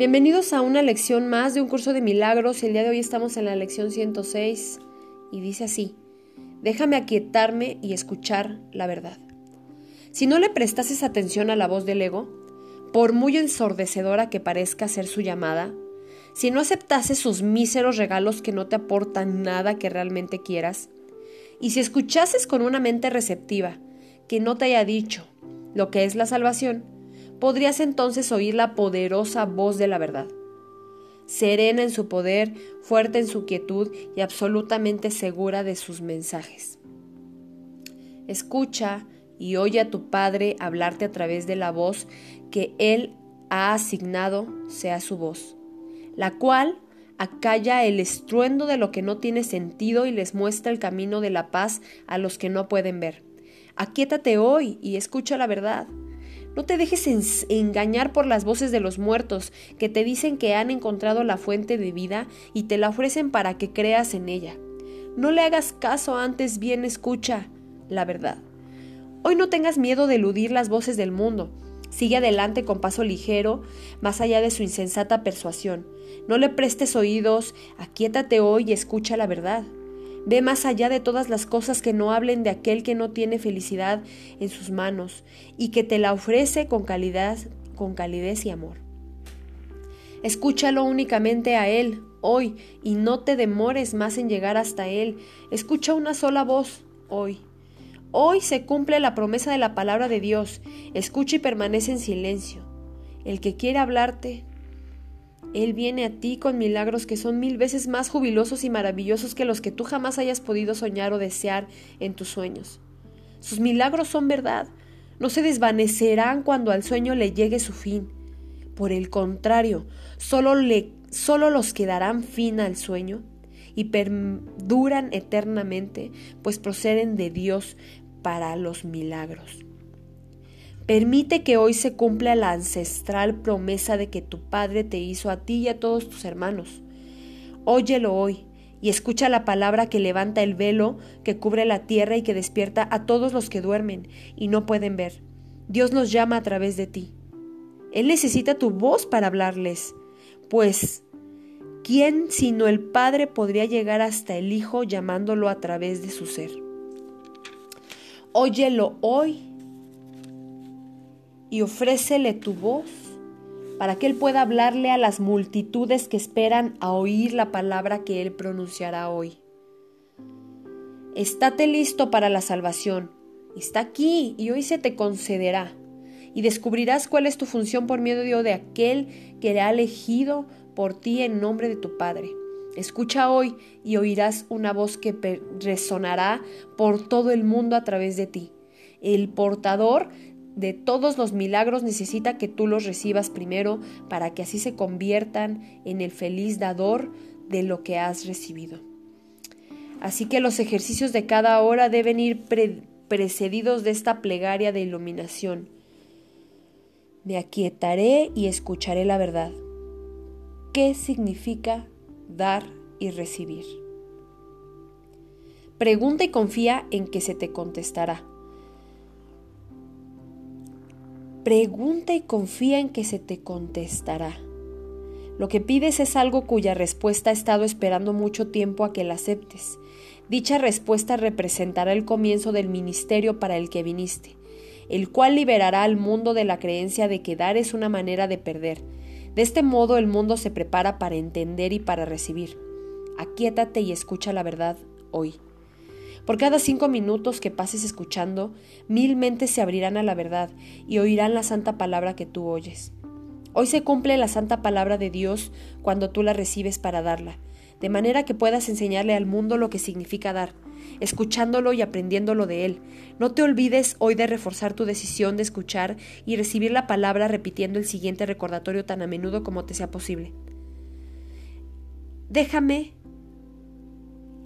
Bienvenidos a una lección más de un curso de milagros. El día de hoy estamos en la lección 106 y dice así, déjame aquietarme y escuchar la verdad. Si no le prestases atención a la voz del ego, por muy ensordecedora que parezca ser su llamada, si no aceptases sus míseros regalos que no te aportan nada que realmente quieras, y si escuchases con una mente receptiva que no te haya dicho lo que es la salvación, podrías entonces oír la poderosa voz de la verdad. Serena en su poder, fuerte en su quietud y absolutamente segura de sus mensajes. Escucha y oye a tu Padre hablarte a través de la voz que Él ha asignado sea su voz, la cual acalla el estruendo de lo que no tiene sentido y les muestra el camino de la paz a los que no pueden ver. Aquíétate hoy y escucha la verdad. No te dejes engañar por las voces de los muertos que te dicen que han encontrado la fuente de vida y te la ofrecen para que creas en ella. No le hagas caso, antes bien escucha la verdad. Hoy no tengas miedo de eludir las voces del mundo. Sigue adelante con paso ligero, más allá de su insensata persuasión. No le prestes oídos, aquíétate hoy y escucha la verdad. Ve más allá de todas las cosas que no hablen de aquel que no tiene felicidad en sus manos y que te la ofrece con calidez, con calidez y amor. Escúchalo únicamente a Él hoy y no te demores más en llegar hasta Él. Escucha una sola voz hoy. Hoy se cumple la promesa de la palabra de Dios. Escucha y permanece en silencio. El que quiere hablarte, él viene a ti con milagros que son mil veces más jubilosos y maravillosos que los que tú jamás hayas podido soñar o desear en tus sueños. Sus milagros son verdad, no se desvanecerán cuando al sueño le llegue su fin. Por el contrario, solo, le, solo los que darán fin al sueño y perduran eternamente, pues proceden de Dios para los milagros. Permite que hoy se cumpla la ancestral promesa de que tu Padre te hizo a ti y a todos tus hermanos. Óyelo hoy y escucha la palabra que levanta el velo que cubre la tierra y que despierta a todos los que duermen y no pueden ver. Dios nos llama a través de ti. Él necesita tu voz para hablarles, pues ¿quién sino el Padre podría llegar hasta el Hijo llamándolo a través de su ser? Óyelo hoy y ofrécele tu voz para que Él pueda hablarle a las multitudes que esperan a oír la palabra que Él pronunciará hoy. Estate listo para la salvación. Está aquí y hoy se te concederá. Y descubrirás cuál es tu función por medio de aquel que le ha elegido por ti en nombre de tu Padre. Escucha hoy y oirás una voz que resonará por todo el mundo a través de ti. El portador de todos los milagros necesita que tú los recibas primero para que así se conviertan en el feliz dador de lo que has recibido. Así que los ejercicios de cada hora deben ir precedidos de esta plegaria de iluminación. Me aquietaré y escucharé la verdad. ¿Qué significa dar y recibir? Pregunta y confía en que se te contestará. Pregunta y confía en que se te contestará. Lo que pides es algo cuya respuesta ha estado esperando mucho tiempo a que la aceptes. Dicha respuesta representará el comienzo del ministerio para el que viniste, el cual liberará al mundo de la creencia de que dar es una manera de perder. De este modo el mundo se prepara para entender y para recibir. Aquíétate y escucha la verdad hoy. Por cada cinco minutos que pases escuchando, mil mentes se abrirán a la verdad y oirán la santa palabra que tú oyes. Hoy se cumple la santa palabra de Dios cuando tú la recibes para darla, de manera que puedas enseñarle al mundo lo que significa dar, escuchándolo y aprendiéndolo de él. No te olvides hoy de reforzar tu decisión de escuchar y recibir la palabra repitiendo el siguiente recordatorio tan a menudo como te sea posible. Déjame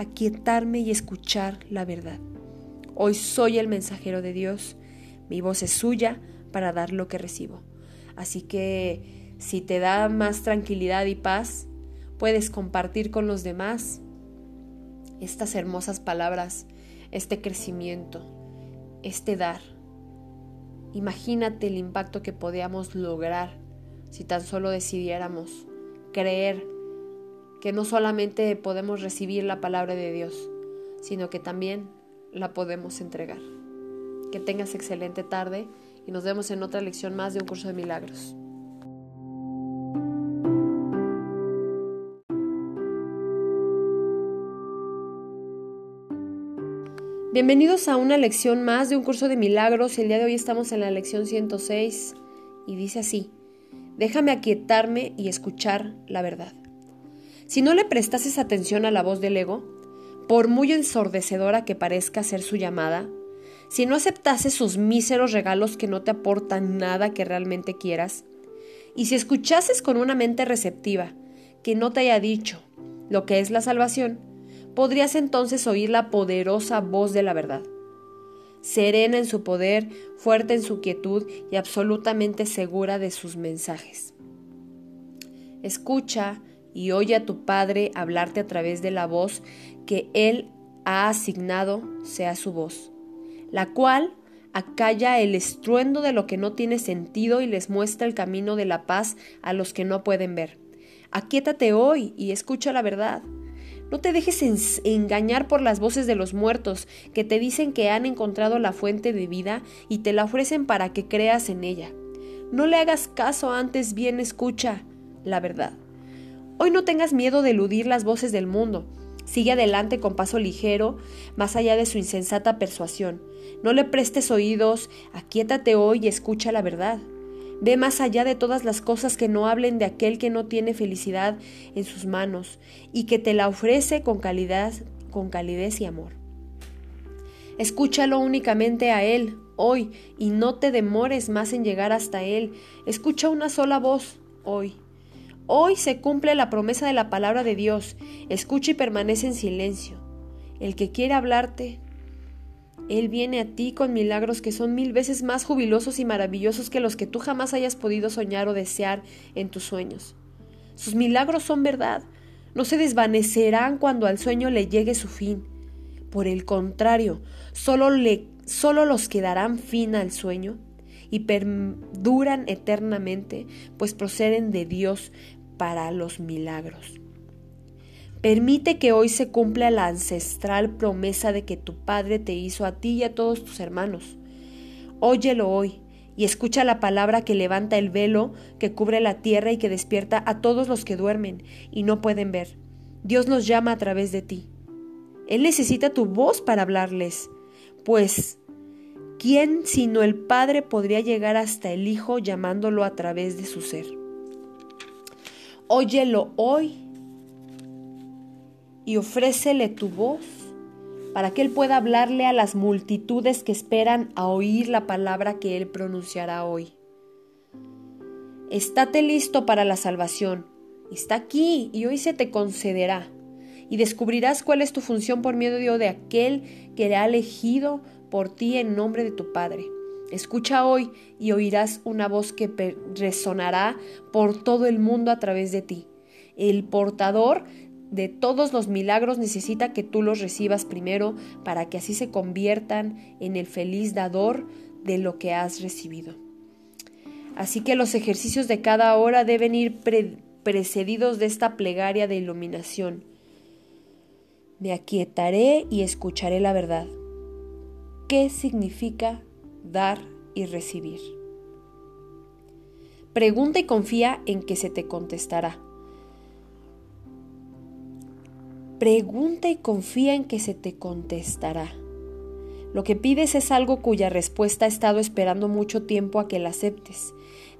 aquietarme y escuchar la verdad. Hoy soy el mensajero de Dios, mi voz es suya para dar lo que recibo. Así que si te da más tranquilidad y paz, puedes compartir con los demás estas hermosas palabras, este crecimiento, este dar. Imagínate el impacto que podíamos lograr si tan solo decidiéramos creer que no solamente podemos recibir la palabra de Dios, sino que también la podemos entregar. Que tengas excelente tarde y nos vemos en otra lección más de un curso de milagros. Bienvenidos a una lección más de un curso de milagros. El día de hoy estamos en la lección 106 y dice así, déjame aquietarme y escuchar la verdad. Si no le prestases atención a la voz del ego, por muy ensordecedora que parezca ser su llamada, si no aceptases sus míseros regalos que no te aportan nada que realmente quieras, y si escuchases con una mente receptiva que no te haya dicho lo que es la salvación, podrías entonces oír la poderosa voz de la verdad. Serena en su poder, fuerte en su quietud y absolutamente segura de sus mensajes. Escucha y oye a tu Padre hablarte a través de la voz que Él ha asignado sea su voz, la cual acalla el estruendo de lo que no tiene sentido y les muestra el camino de la paz a los que no pueden ver. Aquíétate hoy y escucha la verdad. No te dejes engañar por las voces de los muertos que te dicen que han encontrado la fuente de vida y te la ofrecen para que creas en ella. No le hagas caso, antes bien escucha la verdad. Hoy no tengas miedo de eludir las voces del mundo. Sigue adelante con paso ligero, más allá de su insensata persuasión. No le prestes oídos, aquíétate hoy y escucha la verdad. Ve más allá de todas las cosas que no hablen de aquel que no tiene felicidad en sus manos y que te la ofrece con calidad, con calidez y amor. Escúchalo únicamente a él hoy y no te demores más en llegar hasta él. Escucha una sola voz hoy. Hoy se cumple la promesa de la palabra de Dios. Escucha y permanece en silencio. El que quiere hablarte, él viene a ti con milagros que son mil veces más jubilosos y maravillosos que los que tú jamás hayas podido soñar o desear en tus sueños. Sus milagros son verdad, no se desvanecerán cuando al sueño le llegue su fin. Por el contrario, solo, le, solo los que darán fin al sueño y perduran eternamente, pues proceden de Dios para los milagros. Permite que hoy se cumpla la ancestral promesa de que tu Padre te hizo a ti y a todos tus hermanos. Óyelo hoy y escucha la palabra que levanta el velo que cubre la tierra y que despierta a todos los que duermen y no pueden ver. Dios nos llama a través de ti. Él necesita tu voz para hablarles, pues ¿quién sino el Padre podría llegar hasta el Hijo llamándolo a través de su ser? Óyelo hoy y ofrécele tu voz para que Él pueda hablarle a las multitudes que esperan a oír la palabra que Él pronunciará hoy. Estate listo para la salvación. Está aquí y hoy se te concederá. Y descubrirás cuál es tu función por medio de aquel que le ha elegido por ti en nombre de tu Padre. Escucha hoy y oirás una voz que resonará por todo el mundo a través de ti. El portador de todos los milagros necesita que tú los recibas primero para que así se conviertan en el feliz dador de lo que has recibido. Así que los ejercicios de cada hora deben ir precedidos de esta plegaria de iluminación. Me aquietaré y escucharé la verdad. ¿Qué significa dar y recibir? Pregunta y confía en que se te contestará. Pregunta y confía en que se te contestará. Lo que pides es algo cuya respuesta ha estado esperando mucho tiempo a que la aceptes.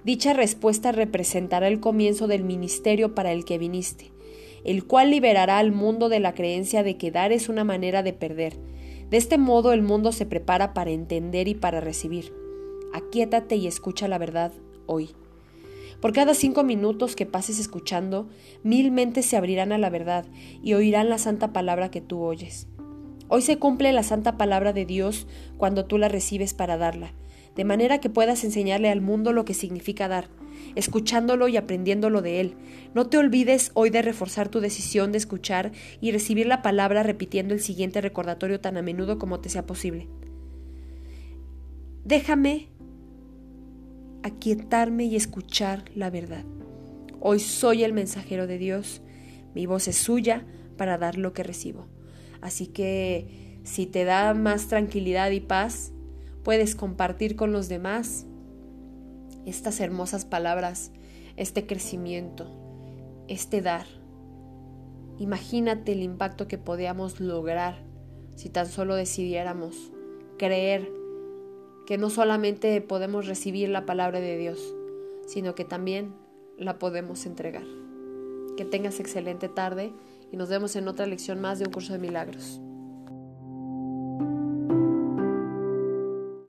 Dicha respuesta representará el comienzo del ministerio para el que viniste, el cual liberará al mundo de la creencia de que dar es una manera de perder. De este modo el mundo se prepara para entender y para recibir. Aquíétate y escucha la verdad hoy. Por cada cinco minutos que pases escuchando, mil mentes se abrirán a la verdad y oirán la santa palabra que tú oyes. Hoy se cumple la santa palabra de Dios cuando tú la recibes para darla, de manera que puedas enseñarle al mundo lo que significa dar, escuchándolo y aprendiéndolo de él. No te olvides hoy de reforzar tu decisión de escuchar y recibir la palabra repitiendo el siguiente recordatorio tan a menudo como te sea posible. Déjame aquietarme y escuchar la verdad. Hoy soy el mensajero de Dios, mi voz es suya para dar lo que recibo. Así que si te da más tranquilidad y paz, puedes compartir con los demás estas hermosas palabras, este crecimiento, este dar. Imagínate el impacto que podíamos lograr si tan solo decidiéramos creer que no solamente podemos recibir la palabra de Dios, sino que también la podemos entregar. Que tengas excelente tarde y nos vemos en otra lección más de un curso de milagros.